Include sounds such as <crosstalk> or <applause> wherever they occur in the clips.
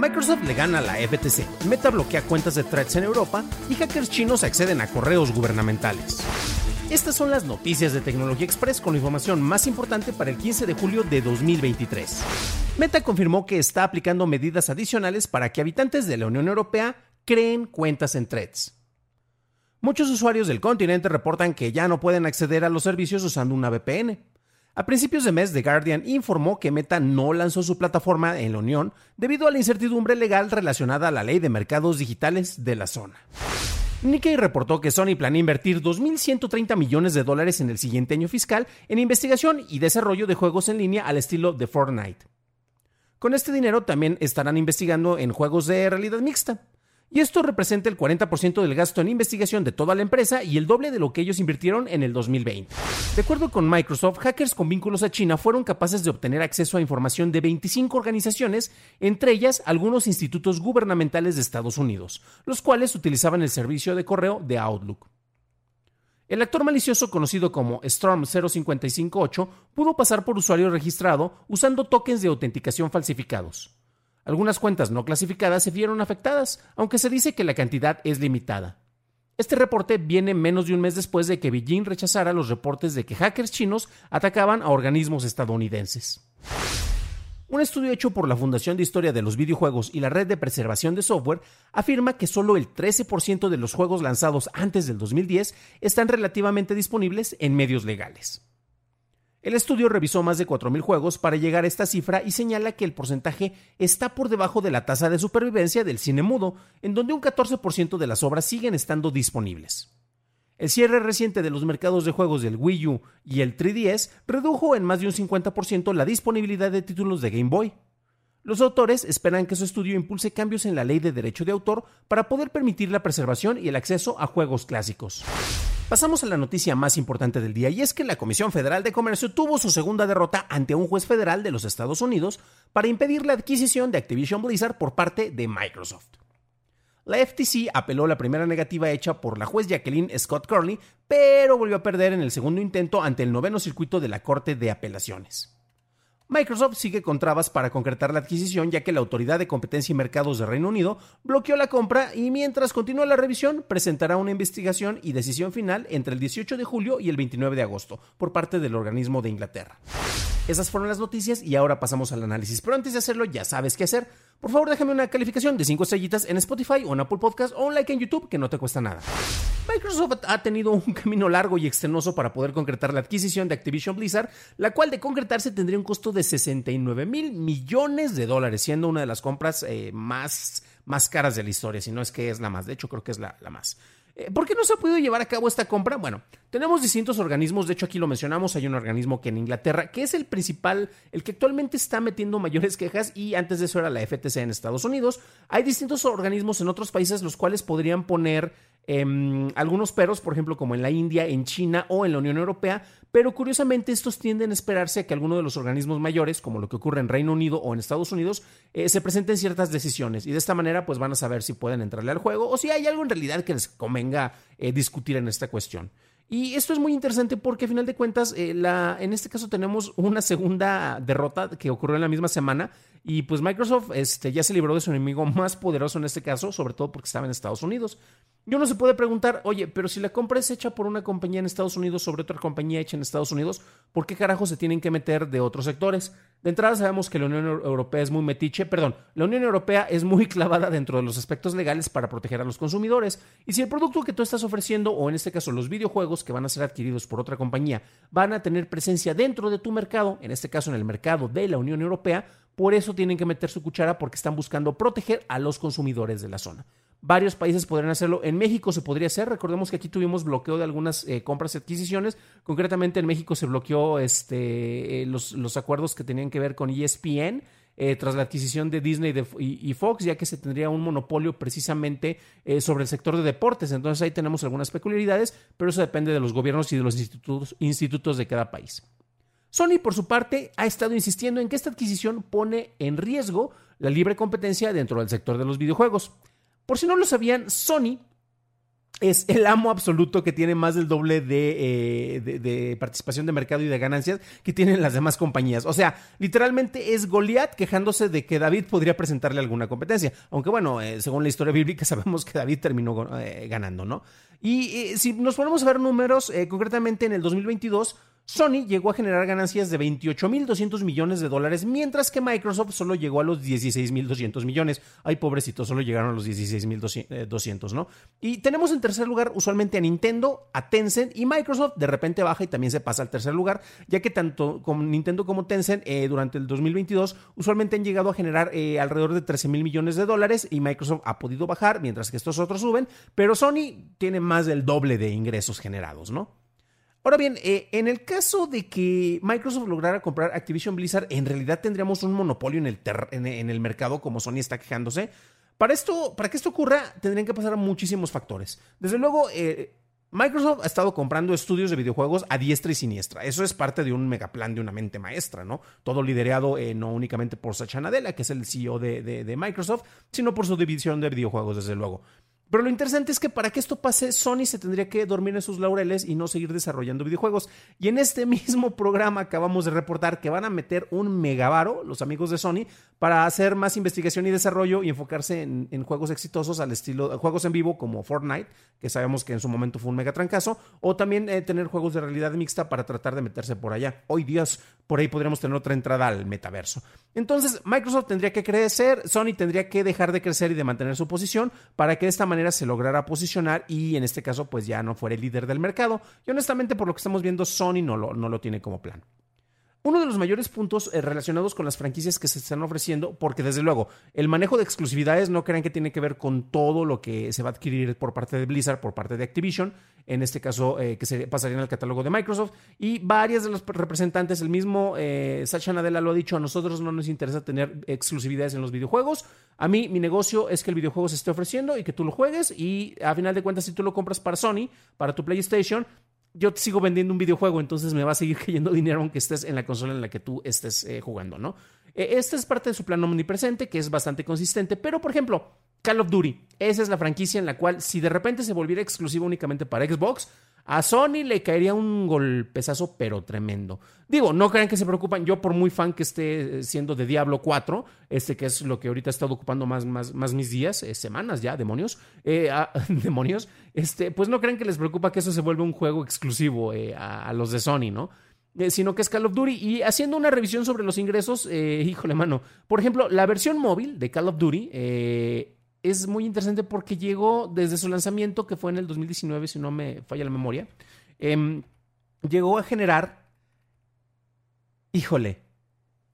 Microsoft le gana a la FTC, Meta bloquea cuentas de threads en Europa y hackers chinos acceden a correos gubernamentales. Estas son las noticias de Tecnología Express con la información más importante para el 15 de julio de 2023. Meta confirmó que está aplicando medidas adicionales para que habitantes de la Unión Europea creen cuentas en threads. Muchos usuarios del continente reportan que ya no pueden acceder a los servicios usando una VPN. A principios de mes, The Guardian informó que Meta no lanzó su plataforma en la Unión debido a la incertidumbre legal relacionada a la ley de mercados digitales de la zona. Nikkei reportó que Sony planea invertir 2.130 millones de dólares en el siguiente año fiscal en investigación y desarrollo de juegos en línea al estilo de Fortnite. Con este dinero también estarán investigando en juegos de realidad mixta y esto representa el 40% del gasto en investigación de toda la empresa y el doble de lo que ellos invirtieron en el 2020. De acuerdo con Microsoft, hackers con vínculos a China fueron capaces de obtener acceso a información de 25 organizaciones, entre ellas algunos institutos gubernamentales de Estados Unidos, los cuales utilizaban el servicio de correo de Outlook. El actor malicioso conocido como Storm 0558 pudo pasar por usuario registrado usando tokens de autenticación falsificados. Algunas cuentas no clasificadas se vieron afectadas, aunque se dice que la cantidad es limitada. Este reporte viene menos de un mes después de que Beijing rechazara los reportes de que hackers chinos atacaban a organismos estadounidenses. Un estudio hecho por la Fundación de Historia de los Videojuegos y la Red de Preservación de Software afirma que solo el 13% de los juegos lanzados antes del 2010 están relativamente disponibles en medios legales. El estudio revisó más de 4.000 juegos para llegar a esta cifra y señala que el porcentaje está por debajo de la tasa de supervivencia del cine mudo, en donde un 14% de las obras siguen estando disponibles. El cierre reciente de los mercados de juegos del Wii U y el 3DS redujo en más de un 50% la disponibilidad de títulos de Game Boy. Los autores esperan que su estudio impulse cambios en la ley de derecho de autor para poder permitir la preservación y el acceso a juegos clásicos. Pasamos a la noticia más importante del día y es que la Comisión Federal de Comercio tuvo su segunda derrota ante un juez federal de los Estados Unidos para impedir la adquisición de Activision Blizzard por parte de Microsoft. La FTC apeló la primera negativa hecha por la juez Jacqueline Scott Curley, pero volvió a perder en el segundo intento ante el noveno circuito de la Corte de Apelaciones. Microsoft sigue con trabas para concretar la adquisición ya que la Autoridad de Competencia y Mercados de Reino Unido bloqueó la compra y mientras continúa la revisión presentará una investigación y decisión final entre el 18 de julio y el 29 de agosto por parte del organismo de Inglaterra. Esas fueron las noticias y ahora pasamos al análisis. Pero antes de hacerlo, ya sabes qué hacer. Por favor, déjame una calificación de 5 estrellitas en Spotify o en Apple Podcast o un like en YouTube que no te cuesta nada. Microsoft ha tenido un <laughs> camino largo y extenoso para poder concretar la adquisición de Activision Blizzard, la cual de concretarse tendría un costo de 69 mil millones de dólares, siendo una de las compras eh, más, más caras de la historia, si no es que es la más, de hecho creo que es la, la más. Eh, ¿Por qué no se ha podido llevar a cabo esta compra? Bueno, tenemos distintos organismos, de hecho aquí lo mencionamos, hay un organismo que en Inglaterra, que es el principal, el que actualmente está metiendo mayores quejas y antes de eso era la FTC en Estados Unidos. Hay distintos organismos en otros países los cuales podrían poner em, algunos peros, por ejemplo, como en la India, en China o en la Unión Europea, pero curiosamente estos tienden a esperarse a que alguno de los organismos mayores, como lo que ocurre en Reino Unido o en Estados Unidos, eh, se presenten ciertas decisiones y de esta manera pues van a saber si pueden entrarle al juego o si hay algo en realidad que les convenga eh, discutir en esta cuestión. Y esto es muy interesante porque a final de cuentas, eh, la, en este caso tenemos una segunda derrota que ocurrió en la misma semana y pues Microsoft este, ya se libró de su enemigo más poderoso en este caso, sobre todo porque estaba en Estados Unidos. Y uno se puede preguntar, oye, pero si la compra es hecha por una compañía en Estados Unidos sobre otra compañía hecha en Estados Unidos, ¿por qué carajo se tienen que meter de otros sectores? De entrada sabemos que la Unión Europea es muy metiche, perdón, la Unión Europea es muy <laughs> clavada dentro de los aspectos legales para proteger a los consumidores. Y si el producto que tú estás ofreciendo, o en este caso los videojuegos que van a ser adquiridos por otra compañía, van a tener presencia dentro de tu mercado, en este caso en el mercado de la Unión Europea, por eso tienen que meter su cuchara porque están buscando proteger a los consumidores de la zona. Varios países podrían hacerlo. En México se podría hacer. Recordemos que aquí tuvimos bloqueo de algunas eh, compras y adquisiciones. Concretamente en México se bloqueó este, eh, los, acuerdos que tenían que ver con ESPN. Eh, tras la adquisición de Disney y, Fox, ya que se tendría un monopolio precisamente sobre el sector de deportes. Entonces ahí tenemos algunas peculiaridades, pero eso depende de los gobiernos y de los institutos, institutos de cada país. Sony, por su parte, ha estado insistiendo en que esta adquisición pone en riesgo la libre competencia dentro del sector de los videojuegos. Por si no lo sabían, Sony es el amo absoluto que tiene más del doble eh, de, participación de mercado y de ganancias que tienen las demás compañías. O sea, literalmente es Goliat quejándose de que David podría presentarle alguna competencia. Aunque bueno, eh, según la historia bíblica <laughs> sabemos que David terminó eh, ganando, ¿no? Y si nos ponemos a ver números, concretamente en el 2022, Sony llegó a generar ganancias de 28.200 millones de dólares, mientras que Microsoft solo llegó a los 16.200 millones. Ay, pobrecitos, solo llegaron a los 16.200, ¿no? Y tenemos en tercer lugar usualmente a Nintendo, a Tencent y Microsoft de repente baja y también se pasa al tercer lugar, ya que tanto Nintendo como Tencent eh, durante el 2022 usualmente han llegado a generar eh, alrededor de 13 mil millones de dólares y Microsoft ha podido bajar, mientras que estos otros suben, pero Sony tiene más del doble de ingresos generados, ¿no? Ahora bien, eh, en el caso de que Microsoft lograra comprar Activision Blizzard, en realidad tendríamos un monopolio en el, en, el mercado, como Sony está quejándose. Para, esto, para que esto ocurra, tendrían que pasar muchísimos factores. Desde luego, eh, Microsoft ha estado comprando estudios de videojuegos a diestra y siniestra. Eso es parte de un megaplan de una mente maestra, ¿no? Todo liderado eh, no únicamente por Satya Nadella, que es el CEO de, Microsoft, sino por su división de videojuegos, desde luego. Pero lo interesante es que para que esto pase, Sony se tendría que dormir en sus laureles y no seguir desarrollando videojuegos. Y en este <laughs> mismo programa acabamos de reportar que van a meter un megavaro, los amigos de Sony, para hacer más investigación y desarrollo y enfocarse en, juegos exitosos al estilo, juegos en vivo como Fortnite, que sabemos que en su momento fue un mega trancazo, o también eh, tener juegos de realidad mixta para tratar de meterse por allá. Hoy días, por ahí podríamos tener otra entrada al metaverso. Entonces, Microsoft tendría que crecer, Sony tendría que dejar de crecer y de mantener su posición para que de esta manera se lograra posicionar y en este caso pues ya no fuera el líder del mercado. Y honestamente por lo que estamos viendo Sony no lo, no lo tiene como plan. Uno de los mayores puntos eh, relacionados con las franquicias que se están ofreciendo, porque desde luego el manejo de exclusividades no crean que tiene que ver con todo lo que se va a adquirir por parte de Blizzard, por parte de Activision, en este caso eh, que se pasaría en el catálogo de Microsoft, y varias de los representantes, el mismo eh, Sacha Nadella lo ha dicho, a nosotros no nos interesa tener exclusividades en los videojuegos, a mí mi negocio es que el videojuego se esté ofreciendo y que tú lo juegues, y a final de cuentas si tú lo compras para Sony, para tu PlayStation, yo te sigo vendiendo un videojuego, entonces me va a seguir <laughs> cayendo dinero aunque estés en la consola en la que tú estés eh, jugando, ¿no? Eh, esta es parte de su plan omnipresente, que es bastante consistente, pero por ejemplo, Call of Duty, esa es la franquicia en la cual si de repente se volviera exclusiva únicamente para Xbox, a Sony le caería un golpezazo, pero tremendo. Digo, no crean que se preocupan. Yo, por muy fan que esté siendo de Diablo 4, este que es lo que ahorita ha estado ocupando más, más, más mis días, eh, semanas ya, demonios, eh, ah, <laughs> demonios, este, pues no crean que les preocupa que eso se vuelva un juego exclusivo eh, a, los de Sony, ¿no? sino que es Call of Duty. Y haciendo una revisión sobre los ingresos, <laughs> híjole, mano. Por ejemplo, la versión móvil de Call of Duty es muy interesante porque llegó desde su lanzamiento, que fue en el 2019, si no me falla la memoria, em, llegó a generar, híjole,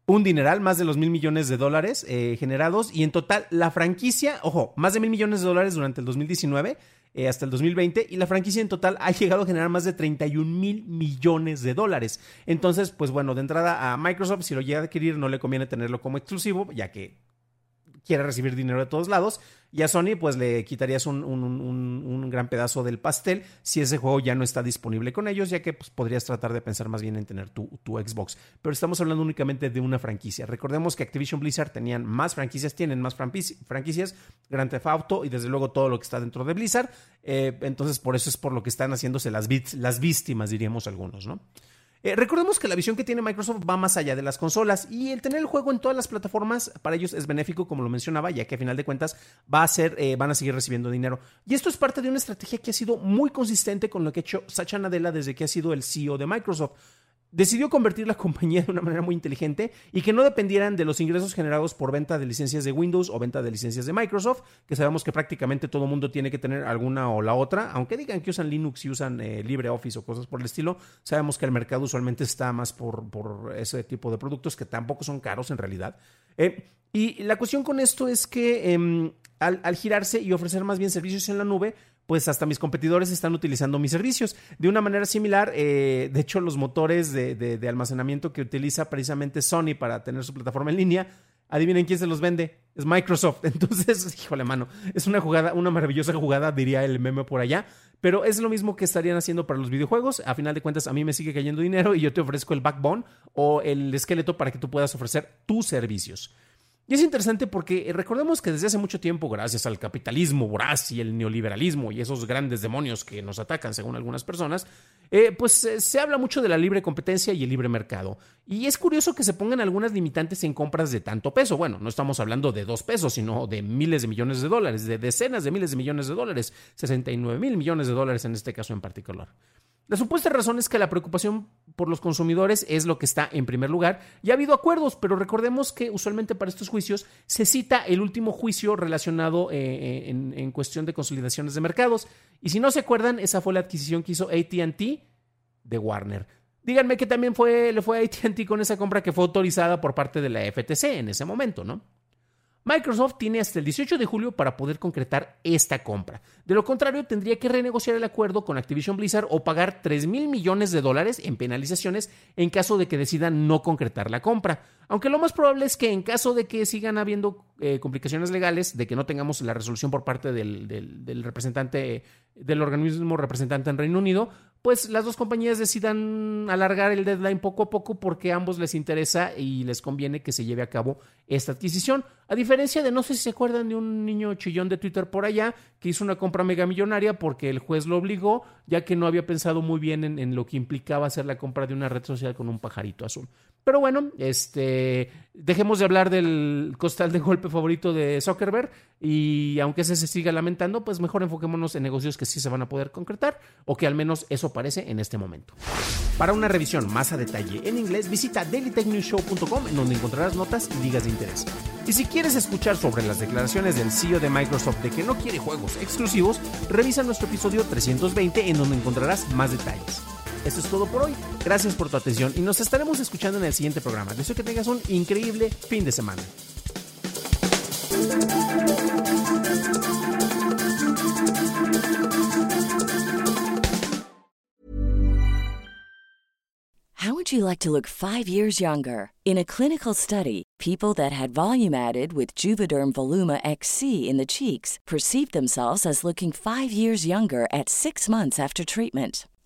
un dineral, más de los mil millones de dólares eh, generados y en total la franquicia, ojo, más de mil millones de dólares durante el 2019 eh, hasta el 2020 y la franquicia en total ha llegado a generar más de 31 mil millones de dólares. Entonces, pues bueno, de entrada a Microsoft, si lo llega a adquirir, no le conviene tenerlo como exclusivo, ya que quiere recibir dinero de todos lados. Y a Sony, pues le quitarías un, gran pedazo del pastel si ese juego ya no está disponible con ellos, ya que pues, podrías tratar de pensar más bien en tener tu, tu, Xbox. Pero estamos hablando únicamente de una franquicia. Recordemos que Activision Blizzard tenían más franquicias, tienen más franquicias, Grand Theft Auto y desde luego todo lo que está dentro de Blizzard. Eh, entonces, por eso es por lo que están haciéndose las, las víctimas, diríamos algunos, ¿no? Eh, recordemos que la visión que tiene Microsoft va más allá de las consolas y el tener el juego en todas las plataformas para ellos es benéfico, como lo mencionaba, ya que a final de cuentas va a ser, eh, van a seguir recibiendo dinero. Y esto es parte de una estrategia que ha sido muy consistente con lo que ha hecho Satya Nadella desde que ha sido el CEO de Microsoft decidió convertir la <laughs> compañía de una manera muy inteligente y que no dependieran de los ingresos generados por venta de licencias de Windows o venta de licencias de Microsoft, que sabemos que prácticamente todo mundo tiene que tener alguna o la otra, aunque digan que usan Linux y usan eh, LibreOffice o cosas por el estilo, sabemos que el mercado usualmente está más por, por ese tipo de productos que tampoco son caros en realidad. Eh, y la cuestión con esto es que em, al girarse y ofrecer más bien servicios en la nube, pues hasta mis competidores están utilizando mis servicios. De una manera similar, eh, de hecho, los motores de, almacenamiento que utiliza precisamente Sony para tener su plataforma en línea, adivinen quién se los vende, es Microsoft. <laughs> Entonces, híjole, mano, es una jugada, una maravillosa jugada, diría el meme por allá. Pero es lo mismo que estarían haciendo para los videojuegos. A final de cuentas, a mí me sigue cayendo dinero y yo te ofrezco el backbone o el esqueleto para que tú puedas ofrecer tus servicios. Y es interesante porque recordemos que desde hace mucho tiempo, gracias al capitalismo voraz y el neoliberalismo y esos grandes demonios que nos atacan, según algunas personas, eh, pues eh, se habla mucho de la libre competencia y el libre mercado. Y es curioso que se pongan algunas limitantes en compras de tanto peso. Bueno, no estamos hablando de dos pesos, sino de miles de millones de dólares, de decenas de miles de millones de dólares, 69 mil millones de dólares en este caso en particular. La supuesta razón es que la preocupación por los consumidores es lo que está en primer lugar y ha habido acuerdos, pero recordemos que usualmente para estos juicios se cita el último juicio relacionado eh, eh, en, cuestión de consolidaciones de mercados. Y si no se acuerdan, esa fue la adquisición que hizo ATT de Warner. Díganme que también fue, le fue a ATT con esa compra que fue autorizada por parte de la FTC en ese momento, ¿no? Microsoft tiene hasta el 18 de julio para poder concretar esta compra. De lo contrario, tendría que renegociar el acuerdo con Activision Blizzard o pagar 3 mil millones de dólares en penalizaciones en caso de que decidan no concretar la compra. Aunque lo más probable es que en caso de que sigan habiendo eh, complicaciones legales, de que no tengamos la resolución por parte del, del representante, del organismo representante en Reino Unido, pues las dos compañías decidan alargar el deadline poco a poco porque a ambos les interesa y les conviene que se lleve a cabo esta adquisición. A diferencia de, no sé si se acuerdan de un niño chillón de Twitter por allá que hizo una compra mega millonaria porque el juez lo obligó, ya que no había pensado muy bien en, en lo que implicaba hacer la compra de una red social con un pajarito azul. Pero bueno, este, dejemos de hablar del costal de golpe favorito de Zuckerberg y aunque ese se siga lamentando, pues mejor enfoquémonos en negocios que sí se van a poder concretar o que al menos eso parece en este momento. Para una revisión más a detalle en inglés, visita dailytechnewshow.com en donde encontrarás notas y ligas de interés. Y si quieres escuchar sobre las declaraciones del CEO de Microsoft de que no quiere juegos exclusivos, revisa nuestro episodio 320 en donde encontrarás más detalles. Esto es todo por hoy. Gracias por tu atención y nos estaremos escuchando en el siguiente programa. Deseo que tengas un increíble fin de semana. How would you like to look 5 years younger? In a clinical study, people that had volume added with Juvederm Voluma XC in the cheeks perceived themselves as looking 5 years younger at 6 months after treatment.